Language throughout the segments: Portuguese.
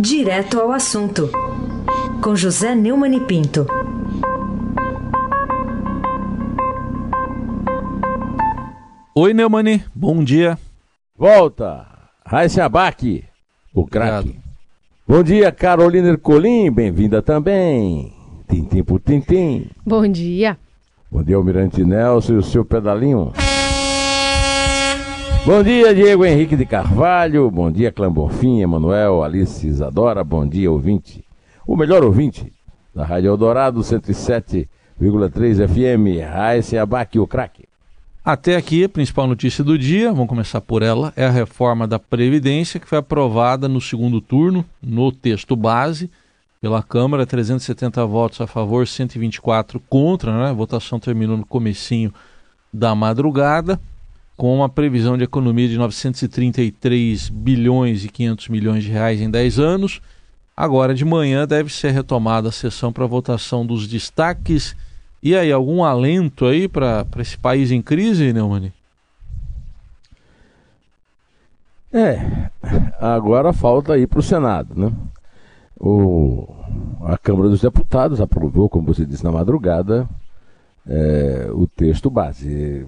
Direto ao assunto, com José Neumann e Pinto. Oi, Neumani, bom dia. Volta, Raíssa Abac, o craque. Bom dia, Carolina Ercolim, bem-vinda também. Tintim por tintim. Bom dia. Bom dia, Almirante Nelson e o seu pedalinho. Bom dia, Diego Henrique de Carvalho. Bom dia, Clã Bonfim, Emanuel, Alice Isadora. Bom dia, ouvinte. O melhor ouvinte da Rádio Eldorado 107,3 FM. Raíssa Abac, o craque. Até aqui, a principal notícia do dia, vamos começar por ela, é a reforma da Previdência que foi aprovada no segundo turno, no texto base, pela Câmara, 370 votos a favor, 124 contra, né? A votação terminou no comecinho da madrugada, com uma previsão de economia de 933 bilhões e 500 milhões de reais em 10 anos. Agora de manhã deve ser retomada a sessão para votação dos destaques e aí, algum alento aí para esse país em crise, Neumani? É, agora falta ir para o Senado, né? O, a Câmara dos Deputados aprovou, como você disse na madrugada, é, o texto base.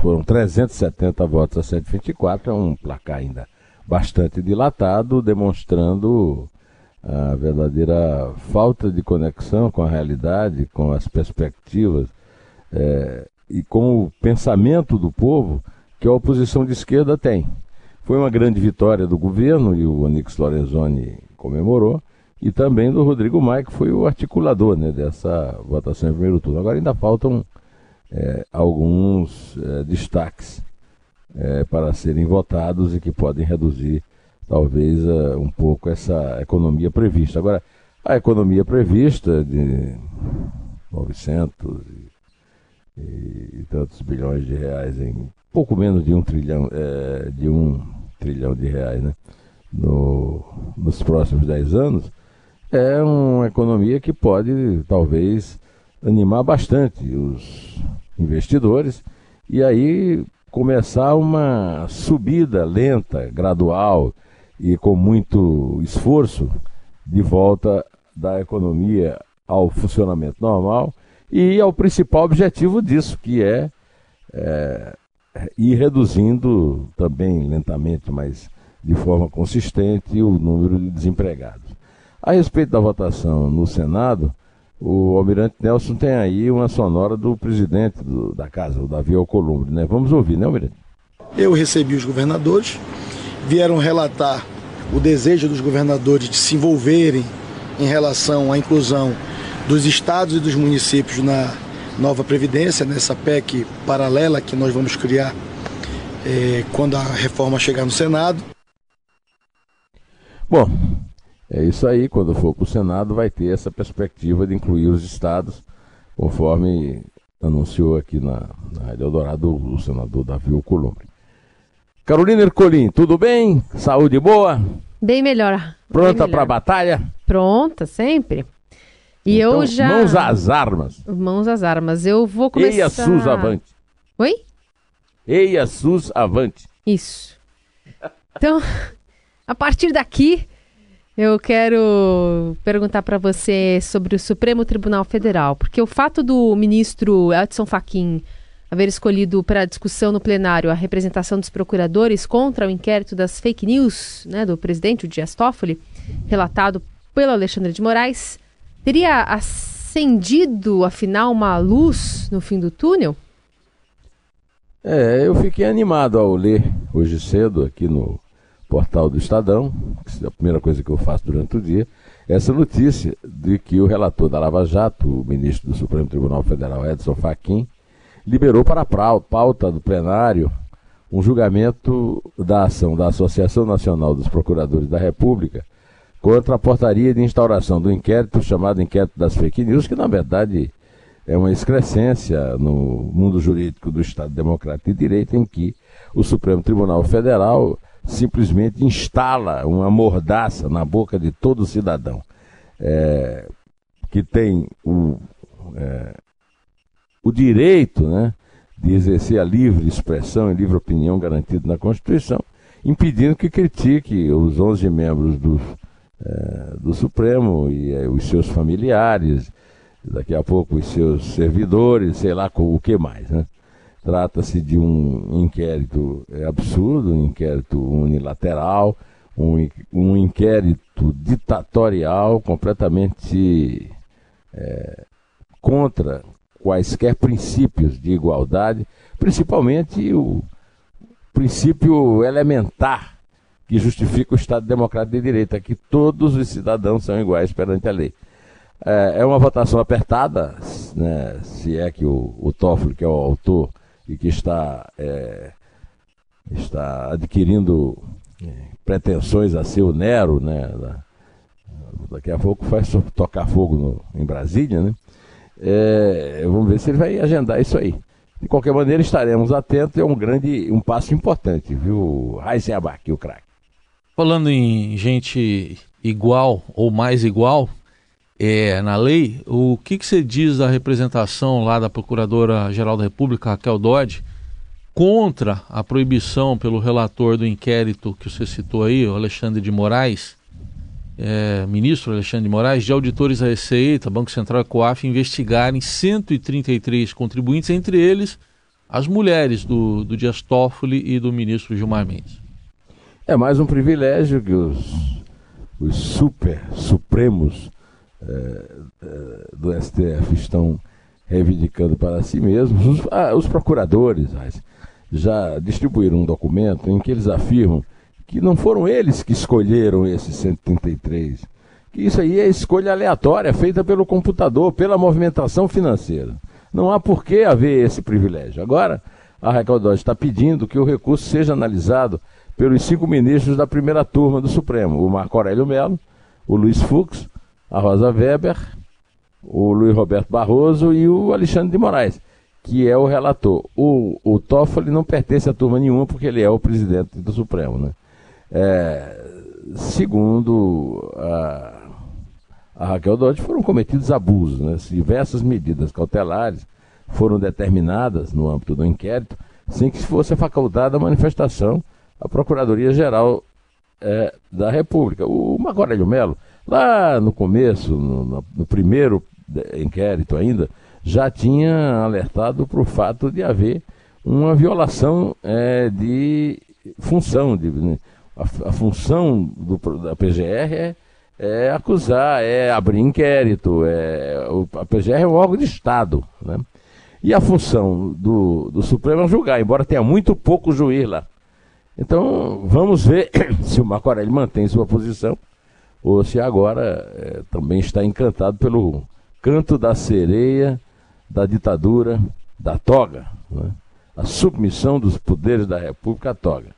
Foram 370 votos a 124, é um placar ainda bastante dilatado, demonstrando a verdadeira falta de conexão com a realidade, com as perspectivas é, e com o pensamento do povo que a oposição de esquerda tem. Foi uma grande vitória do governo e o Onix Lorenzoni comemorou, e também do Rodrigo Maia, que foi o articulador né, dessa votação em primeiro turno. Agora ainda faltam é, alguns é, destaques é, para serem votados e que podem reduzir talvez uh, um pouco essa economia prevista. Agora, a economia prevista de 900 e, e tantos bilhões de reais em pouco menos de um trilhão, é, de um trilhão de reais, né? No, nos próximos 10 anos, é uma economia que pode talvez animar bastante os investidores e aí começar uma subida lenta, gradual, e com muito esforço de volta da economia ao funcionamento normal e ao principal objetivo disso, que é, é ir reduzindo também lentamente, mas de forma consistente, o número de desempregados. A respeito da votação no Senado, o Almirante Nelson tem aí uma sonora do presidente do, da casa, o Davi Alcolumbre, né? Vamos ouvir, né, Almirante? Eu recebi os governadores, vieram relatar o desejo dos governadores de se envolverem em relação à inclusão dos estados e dos municípios na nova Previdência, nessa PEC paralela que nós vamos criar é, quando a reforma chegar no Senado. Bom, é isso aí. Quando for para o Senado, vai ter essa perspectiva de incluir os estados, conforme anunciou aqui na, na Rádio Eldorado o senador Davi Alcolumbre. Carolina Ercolim, tudo bem? Saúde boa? Bem melhor. Pronta para a batalha? Pronta, sempre. E então, eu já. Mãos às armas. Mãos às armas. Eu vou começar. Eia SUS avante. Oi? Eia SUS avante. Isso. Então, a partir daqui, eu quero perguntar para você sobre o Supremo Tribunal Federal, porque o fato do ministro Edson Fachin haver escolhido para discussão no plenário a representação dos procuradores contra o inquérito das fake news né, do presidente, o Dias Toffoli, relatado pelo Alexandre de Moraes, teria acendido, afinal, uma luz no fim do túnel? É, eu fiquei animado ao ler hoje cedo aqui no portal do Estadão, é a primeira coisa que eu faço durante o dia, essa notícia de que o relator da Lava Jato, o ministro do Supremo Tribunal Federal, Edson Fachin, liberou para a pauta do plenário um julgamento da ação da Associação Nacional dos Procuradores da República contra a portaria de instauração do inquérito chamado Inquérito das Fake News, que na verdade é uma excrescência no mundo jurídico do Estado Democrático de Direito, em que o Supremo Tribunal Federal simplesmente instala uma mordaça na boca de todo cidadão é, que tem o, é, o direito né, de exercer a livre expressão e livre opinião garantido na Constituição, impedindo que critique os 11 membros do é, do Supremo e é, os seus familiares, daqui a pouco os seus servidores, sei lá o que mais. Né? Trata-se de um inquérito é, absurdo, um inquérito unilateral, um, um inquérito ditatorial completamente é, contra quaisquer princípios de igualdade, principalmente o princípio elementar que justifica o Estado Democrático de Direito, é que todos os cidadãos são iguais perante a lei. É, é uma votação apertada, né, se é que o, o Toffoli, que é o autor e que está, é, está adquirindo é, pretensões a ser o Nero, né, da, daqui a pouco faz tocar fogo no, em Brasília, né? É, vamos ver se ele vai agendar isso aí. De qualquer maneira, estaremos atentos, é um grande, um passo importante, viu, Raíssen Abac, o craque. Falando em gente igual ou mais igual é, na lei, o que, que você diz da representação lá da Procuradora-Geral da República, Raquel Dodge, contra a proibição pelo relator do inquérito que você citou aí, o Alexandre de Moraes, é, ministro Alexandre de Moraes, de auditores da Receita, Banco Central e COAF investigarem 133 contribuintes, entre eles as mulheres do, do Dias Toffoli e do ministro Gilmar Mendes. É mais um privilégio que os, os super supremos do STF estão reivindicando para si mesmos. Os, ah, os procuradores já distribuíram um documento em que eles afirmam que não foram eles que escolheram esses 133, que isso aí é escolha aleatória feita pelo computador, pela movimentação financeira. Não há por que haver esse privilégio. Agora, a Dodge está pedindo que o recurso seja analisado pelos cinco ministros da primeira turma do Supremo: o Marco Aurélio Melo, o Luiz Fux, a Rosa Weber, o Luiz Roberto Barroso e o Alexandre de Moraes, que é o relator. O, o Toffoli não pertence a turma nenhuma porque ele é o presidente do Supremo. Né? É, segundo a, a Raquel Dodge, foram cometidos abusos. Né? Diversas medidas cautelares foram determinadas no âmbito do inquérito, sem que fosse facultada a manifestação à Procuradoria-Geral é, da República. O Marco Aurélio Melo, lá no começo, no, no primeiro inquérito ainda, já tinha alertado para o fato de haver uma violação é, de função, de, né? a, a função do, da PGR é, é, acusar, é abrir inquérito. É, o, a PGR é um órgão de Estado. Né? E a função do, do Supremo é julgar, embora tenha muito pouco juiz lá. Então, vamos ver se o Marco Aurélio mantém sua posição ou se agora é, também está encantado pelo canto da sereia, da ditadura, da toga. Né? A submissão dos poderes da República à toga.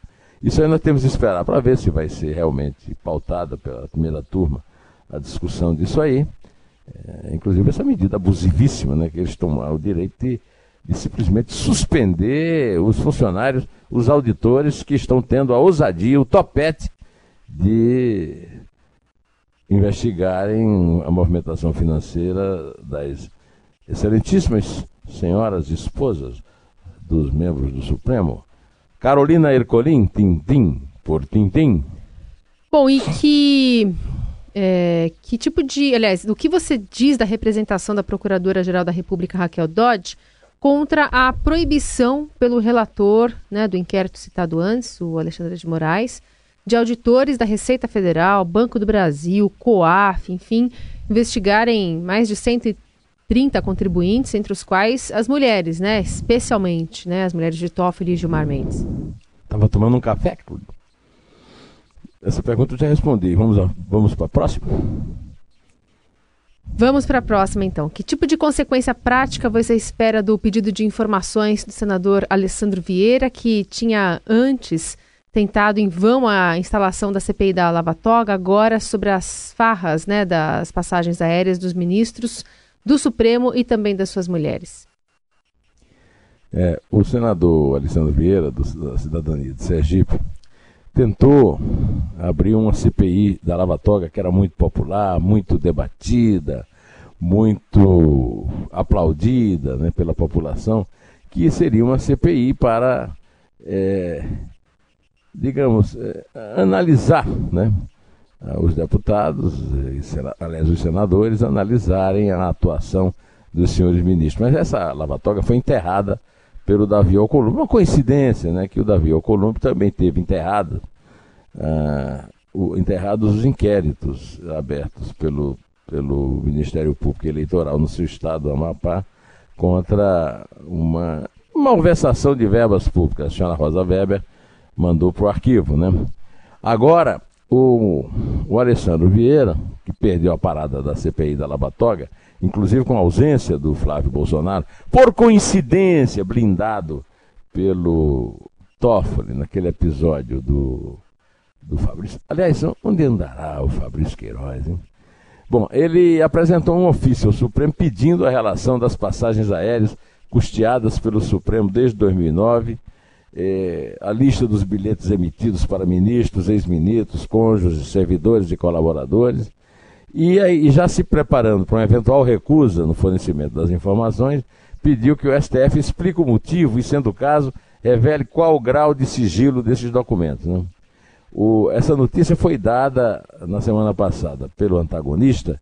Isso aí nós temos que esperar para ver se vai ser realmente pautada pela primeira turma a discussão disso aí. É, inclusive essa medida abusivíssima, né, que eles tomaram o direito de, de simplesmente suspender os funcionários, os auditores que estão tendo a ousadia, o topete de investigarem a movimentação financeira das excelentíssimas senhoras esposas dos membros do Supremo, Carolina Ercolim, Tintim, por Tintim. Bom, e que. É, que tipo de. Aliás, o que você diz da representação da Procuradora-Geral da República, Raquel Dodge, contra a proibição pelo relator né, do inquérito citado antes, o Alexandre de Moraes, de auditores da Receita Federal, Banco do Brasil, COAF, enfim, investigarem mais de 130 contribuintes, entre os quais as mulheres, né, especialmente, né, as mulheres de Toffoli e Gilmar Mendes. Estava tomando um café. Essa pergunta eu já respondi. Vamos, vamos para a próxima? Vamos para a próxima, então. Que tipo de consequência prática você espera do pedido de informações do senador Alessandro Vieira, que tinha antes tentado em vão a instalação da CPI da Lava Toga, agora sobre as farras né, das passagens aéreas dos ministros do Supremo e também das suas mulheres. É, o senador Alessandro Vieira, do, da Cidadania de Sergipe, tentou abrir uma CPI da Lava Toga que era muito popular, muito debatida, muito aplaudida né, pela população, que seria uma CPI para é, digamos, é, analisar né, os deputados, aliás, os senadores, analisarem a atuação dos senhores ministros. Mas essa lavatória foi enterrada pelo Davi Alcolumbre. Uma coincidência, né, que o Davi Alcolumbre também teve enterrado, uh, o, enterrados os inquéritos abertos pelo, pelo Ministério Público Eleitoral no seu estado, Amapá, contra uma malversação de verbas públicas. A senhora Rosa Weber mandou para o arquivo, né? Agora, o, o Alessandro Vieira, que perdeu a parada da CPI da Labatoga, inclusive com a ausência do Flávio Bolsonaro, por coincidência, blindado pelo Toffoli naquele episódio do, do Fabrício. Aliás, onde andará o Fabrício Queiroz, hein? Bom, ele apresentou um ofício ao Supremo pedindo a relação das passagens aéreas custeadas pelo Supremo desde 2009 é, a lista dos bilhetes emitidos para ministros, ex-ministros, cônjuges, servidores e colaboradores, e aí, já se preparando para uma eventual recusa no fornecimento das informações, pediu que o STF explique o motivo e, sendo o caso, revele qual o grau de sigilo desses documentos. Né? O, essa notícia foi dada na semana passada pelo antagonista,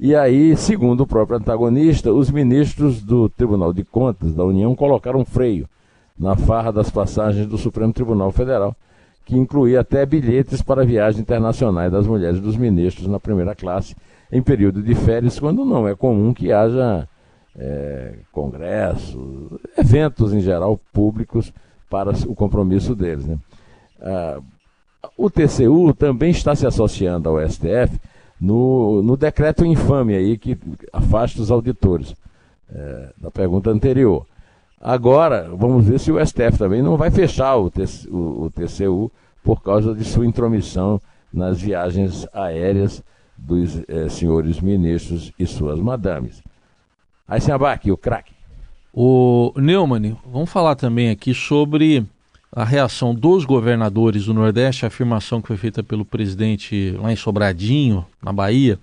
e aí, segundo o próprio antagonista, os ministros do Tribunal de Contas da União colocaram freio na farra das passagens do Supremo Tribunal Federal, que incluía até bilhetes para viagens internacionais das mulheres dos ministros na primeira classe em período de férias, quando não é comum que haja é, congressos, eventos em geral públicos para o compromisso deles. Né? Ah, o TCU também está se associando ao STF no, no decreto infame aí que afasta os auditores, é, da pergunta anterior. Agora, vamos ver se o STF também não vai fechar o, TC, o, o TCU por causa de sua intromissão nas viagens aéreas dos eh, senhores ministros e suas madames. Aí abaque, o craque. O Neumann, vamos falar também aqui sobre a reação dos governadores do Nordeste, a afirmação que foi feita pelo presidente lá em Sobradinho, na Bahia,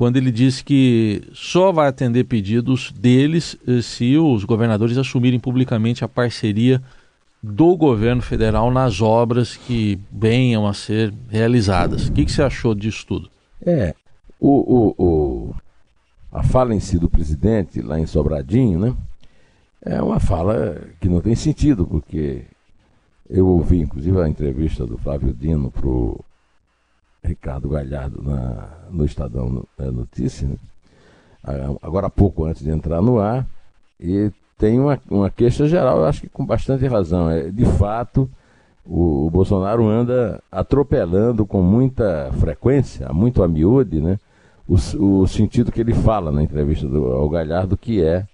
quando ele disse que só vai atender pedidos deles eh, se os governadores assumirem publicamente a parceria do governo federal nas obras que venham a ser realizadas. O que, que você achou disso tudo? É, o, o, o, a fala em si do presidente lá em Sobradinho, né? É uma fala que não tem sentido, porque eu ouvi, inclusive, a entrevista do Flávio Dino para o Ricardo Galhardo na, no Estadão é, Notícia, né? agora há pouco antes de entrar no ar, e tem uma, uma queixa geral, eu acho que com bastante razão. É, de fato, o, o Bolsonaro anda atropelando com muita frequência, muito a miúde, né? O, o sentido que ele fala na entrevista do, ao Galhardo, que é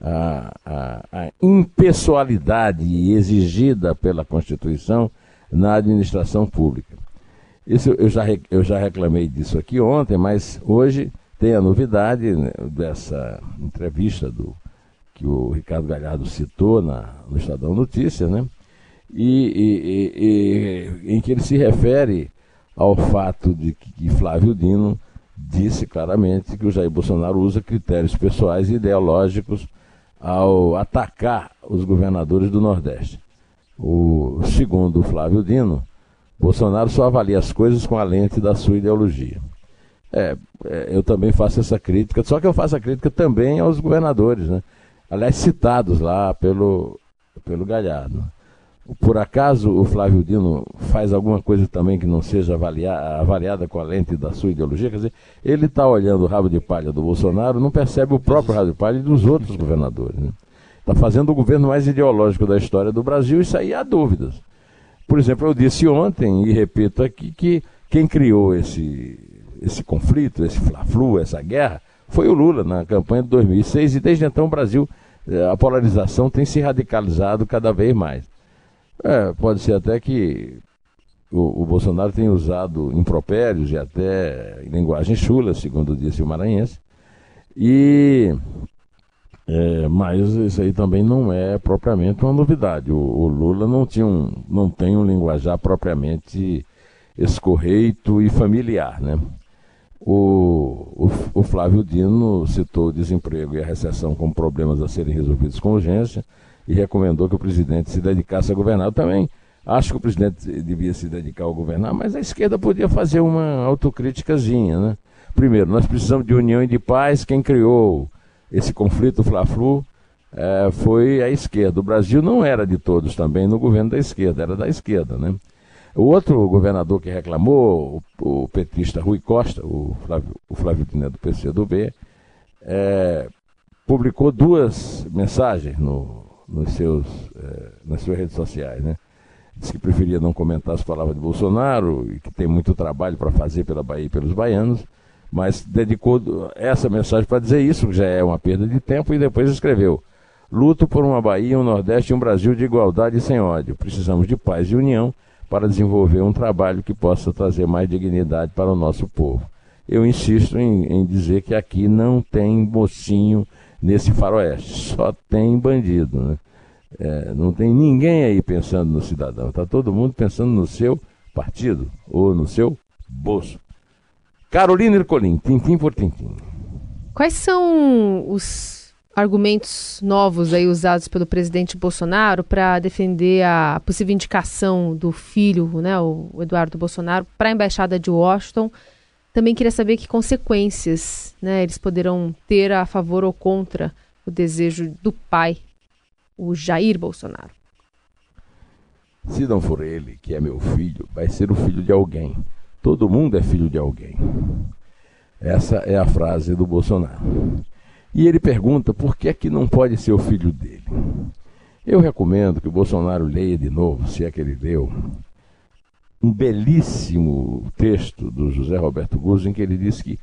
a, a, a impessoalidade exigida pela Constituição na administração pública. Isso eu já, eu já reclamei disso aqui ontem, mas hoje tem a novidade né, dessa entrevista do, que o Ricardo Galhardo citou na, no Estadão Notícias, né? E, e, e, em que ele se refere ao fato de que Flávio Dino disse claramente que o Jair Bolsonaro usa critérios pessoais e ideológicos ao atacar os governadores do Nordeste. O segundo Flávio Dino, Bolsonaro só avalia as coisas com a lente da sua ideologia. É, é, eu também faço essa crítica, só que eu faço a crítica também aos governadores, né? aliás, citados lá pelo, pelo Galhardo. Por acaso o Flávio Dino faz alguma coisa também que não seja avaliar, avaliada com a lente da sua ideologia? Quer dizer, ele está olhando o rabo de palha do Bolsonaro, não percebe o próprio rabo de palha dos outros governadores. Está né? fazendo o governo mais ideológico da história do Brasil, isso aí há dúvidas. Por exemplo, eu disse ontem, e repito aqui, que quem criou esse, esse conflito, esse fla-flu, essa guerra, foi o Lula na campanha de 2006, e desde então o Brasil, eh, a polarização tem se radicalizado cada vez mais. É, pode ser até que o, o, Bolsonaro tenha usado impropérios e até linguagem chula, segundo disse o maranhense, e é, mas isso aí também não é propriamente uma novidade. O, o, Lula não, tinha um, não tem um linguajar propriamente escorreito e familiar. Né? O, o, o, Flávio Dino citou o desemprego e a recessão como problemas a serem resolvidos com urgência e recomendou que o presidente se dedicasse a governar. Eu também Acho que o presidente devia se dedicar ao governar, mas a esquerda podia fazer uma autocríticazinha, né? Primeiro, nós precisamos de união e de paz. Quem criou esse conflito Fla-Flu é, foi a esquerda. O Brasil não era de todos também no governo da esquerda, era da esquerda, né? O outro governador que reclamou, o, o petista Rui Costa, o Flávio, o Flávio Dino do PCdoB, é, publicou duas mensagens no, nos seus, é, nas suas redes sociais, né? Disse que preferia não comentar as palavras de Bolsonaro e que tem muito trabalho para fazer pela Bahia e pelos baianos, mas dedicou essa mensagem para dizer isso, que já é uma perda de tempo, e depois escreveu: Luto por uma Bahia, um Nordeste e um Brasil de igualdade e sem ódio. Precisamos de paz e união para desenvolver um trabalho que possa trazer mais dignidade para o nosso povo. Eu insisto em, em dizer que aqui não tem mocinho nesse faroeste, só tem bandido. Né? É, não tem ninguém aí pensando no cidadão, está todo mundo pensando no seu partido ou no seu bolso. Carolina Ercolim, tintim por tintim. Quais são os argumentos novos aí usados pelo presidente Bolsonaro para defender a possível indicação do filho, né, o Eduardo Bolsonaro, para a embaixada de Washington. Também queria saber que consequências, né, eles poderão ter a favor ou contra o desejo do pai, o Jair Bolsonaro. Se não for ele, que é meu filho, vai ser o filho de alguém. Todo mundo é filho de alguém. Essa é a frase do Bolsonaro. E ele pergunta por que é que não pode ser o filho dele. Eu recomendo que o Bolsonaro leia de novo, se é que ele leu, um belíssimo texto do José Roberto Guzzo em que ele diz que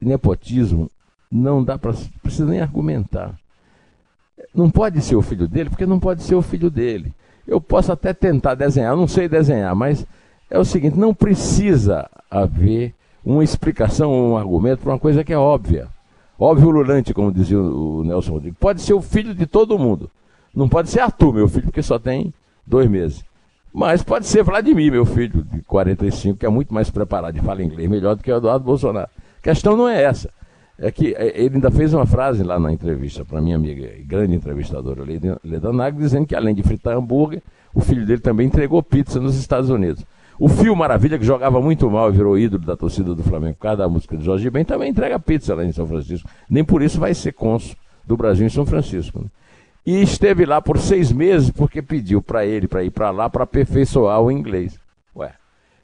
nepotismo não dá para precisa nem argumentar. Não pode ser o filho dele, porque não pode ser o filho dele. Eu posso até tentar desenhar, não sei desenhar, mas é o seguinte, não precisa haver uma explicação um argumento para uma coisa que é óbvia. Óbvio ululante, como dizia o Nelson Rodrigues. Pode ser o filho de todo mundo. Não pode ser Arthur, meu filho, porque só tem dois meses. Mas pode ser Vladimir, meu filho, de 45, que é muito mais preparado e fala inglês melhor do que o Eduardo Bolsonaro. A questão não é essa. É que é, ele ainda fez uma frase lá na entrevista para minha amiga e grande entrevistadora Leda Nagel, dizendo que além de fritar hambúrguer, o filho dele também entregou pizza nos Estados Unidos. O Fio Maravilha, que jogava muito mal e virou ídolo da torcida do Flamengo por causa da música de Jorge Ben, também entrega pizza lá em São Francisco. Nem por isso vai ser cônsul do Brasil em São Francisco. Né? E esteve lá por seis meses porque pediu para ele para ir para lá para aperfeiçoar o inglês. Ué,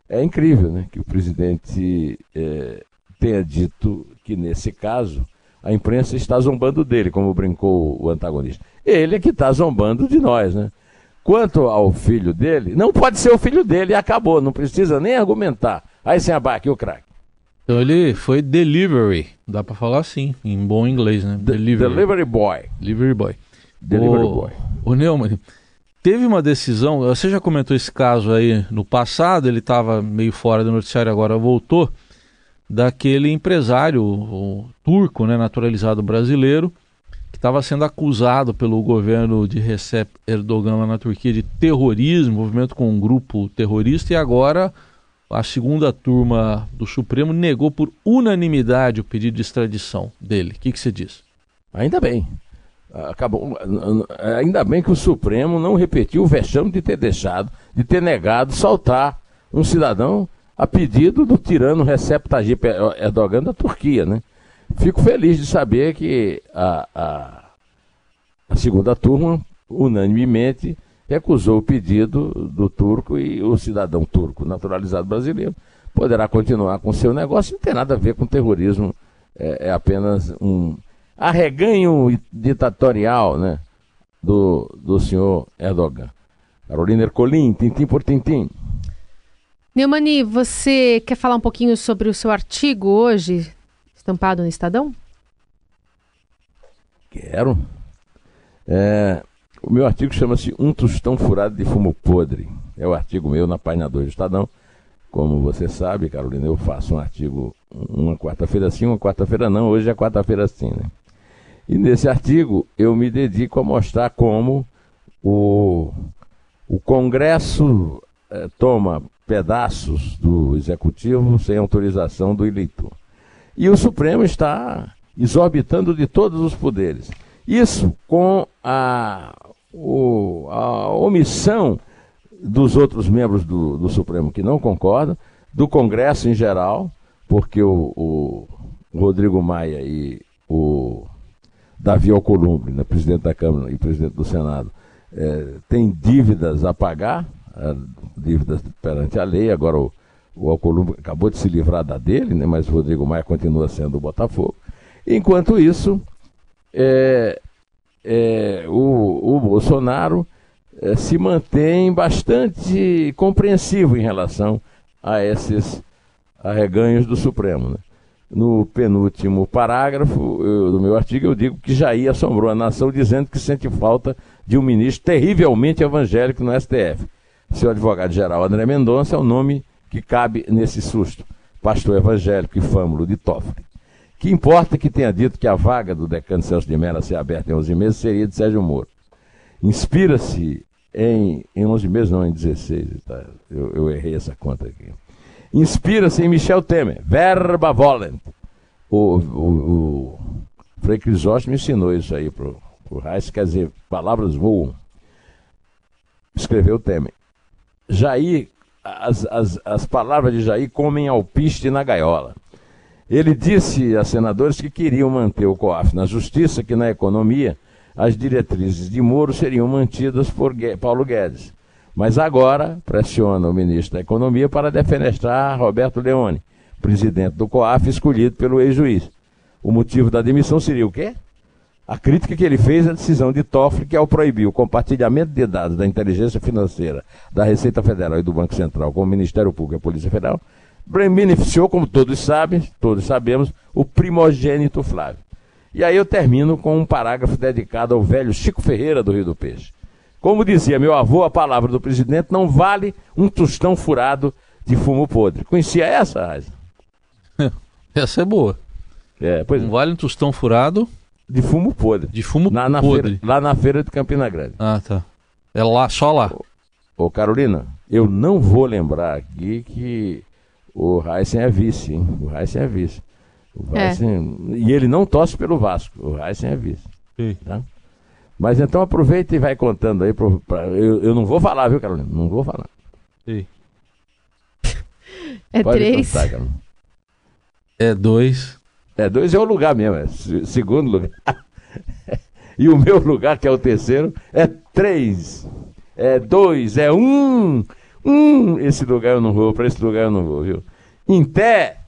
é incrível né, que o presidente é, tenha dito que nesse caso a imprensa está zombando dele, como brincou o antagonista. Ele é que está zombando de nós, né? Quanto ao filho dele, não pode ser o filho dele e acabou, não precisa nem argumentar. Aí sem abaque o craque. Então ele foi delivery, dá para falar assim, em bom inglês, né? Delivery, delivery boy. Delivery boy. Delivery o, boy. O Neumann, teve uma decisão, você já comentou esse caso aí no passado, ele estava meio fora do noticiário, agora voltou, daquele empresário o, turco, né, naturalizado brasileiro, estava sendo acusado pelo governo de Recep Erdogan lá na Turquia de terrorismo, envolvimento com um grupo terrorista, e agora a segunda turma do Supremo negou por unanimidade o pedido de extradição dele. O que, que você diz? Ainda bem. Acabou, ainda bem que o Supremo não repetiu o vexame de ter deixado, de ter negado soltar um cidadão a pedido do tirano Recep Tayyip Erdogan da Turquia, né? Fico feliz de saber que a, a, a segunda turma, unanimemente, recusou o pedido do turco e o cidadão turco naturalizado brasileiro poderá continuar com seu negócio. Não tem nada a ver com terrorismo, é, é apenas um arreganho ditatorial né, do, do senhor Erdogan. Carolina Ercolim, tintim por tintim. Neumani, você quer falar um pouquinho sobre o seu artigo hoje estampado no Estadão? Quero. É, o meu artigo chama-se Um Tostão Furado de Fumo Podre. É o artigo meu na página 2 do Estadão. Como você sabe, Carolina, eu faço um artigo uma quarta-feira sim, uma quarta-feira não. Hoje é quarta-feira sim, né? E nesse artigo eu me dedico a mostrar como o, o Congresso eh, toma pedaços do Executivo sem autorização do eleitor. E o Supremo está exorbitando de todos os poderes. Isso com a, o, a omissão dos outros membros do, do Supremo que não concordam, do Congresso em geral, porque o, o Rodrigo Maia e o Davi Alcolumbre, né, presidente da Câmara e presidente do Senado, é, têm dívidas a pagar, é, dívidas perante a lei, agora o, o Alcolumbre acabou de se livrar da dele, né, mas o Rodrigo Maia continua sendo o Botafogo. Enquanto isso, é, é, o, o Bolsonaro é, se mantém bastante compreensivo em relação a esses arreganhos do Supremo. Né? No penúltimo parágrafo eu, do meu artigo, eu digo que Jair assombrou a nação dizendo que sente falta de um ministro terrivelmente evangélico no STF. Seu advogado-geral André Mendonça é o nome que cabe nesse susto. Pastor evangélico e fâmulo de Toffoli. Que importa que tenha dito que a vaga do decano Celso de Mello a ser aberta em 11 meses seria de Sérgio Moro. Inspira-se em, em 11 meses, não, em 16, tá? eu, eu errei essa conta aqui. Inspira-se em Michel Temer, verba volent. O, o, o Frei Crisóstomo ensinou isso aí pro, pro Reis, quer dizer, palavras voam. Escreveu Temer. Jair, as, as, as palavras de Jair comem alpiste na gaiola. Ele disse a senadores que queriam manter o COAF na justiça, que na economia as diretrizes de Moro seriam mantidas por Paulo Guedes. Mas agora pressiona o ministro da Economia para defenestrar Roberto Leone, presidente do COAF, escolhido pelo ex-juiz. O motivo da demissão seria o quê? A crítica que ele fez à decisão de Toffoli, que ao proibir o compartilhamento de dados da inteligência financeira da Receita Federal e do Banco Central com o Ministério Público e a Polícia Federal, beneficiou, como todos sabem, todos sabemos, o primogênito Flávio. E aí eu termino com um parágrafo dedicado ao velho Chico Ferreira do Rio do Peixe. Como dizia meu avô, a palavra do presidente não vale um tostão furado de fumo podre. Conhecia essa, Raiza? Essa é boa. É, pois não vale um tostão furado de fumo podre. De fumo na, na podre. Feira, lá na feira de Campina Grande. Ah, tá. É lá, só lá. Ô, ô Carolina, eu não vou lembrar aqui que o Heisen é vice, hein? O Heisen é vice. O Heisen... É. E ele não torce pelo Vasco. O Heisen é vice. Sim. Tá? Mas então aproveita e vai contando aí. Pro, pra, eu, eu não vou falar, viu, Carolina? Não vou falar. Sim. É Pode três. Contar, é dois. É dois é o lugar mesmo, é segundo lugar. e o meu lugar, que é o terceiro, é três. É dois, é um. Hum, esse lugar eu não vou, para esse lugar eu não vou, viu? Em pé,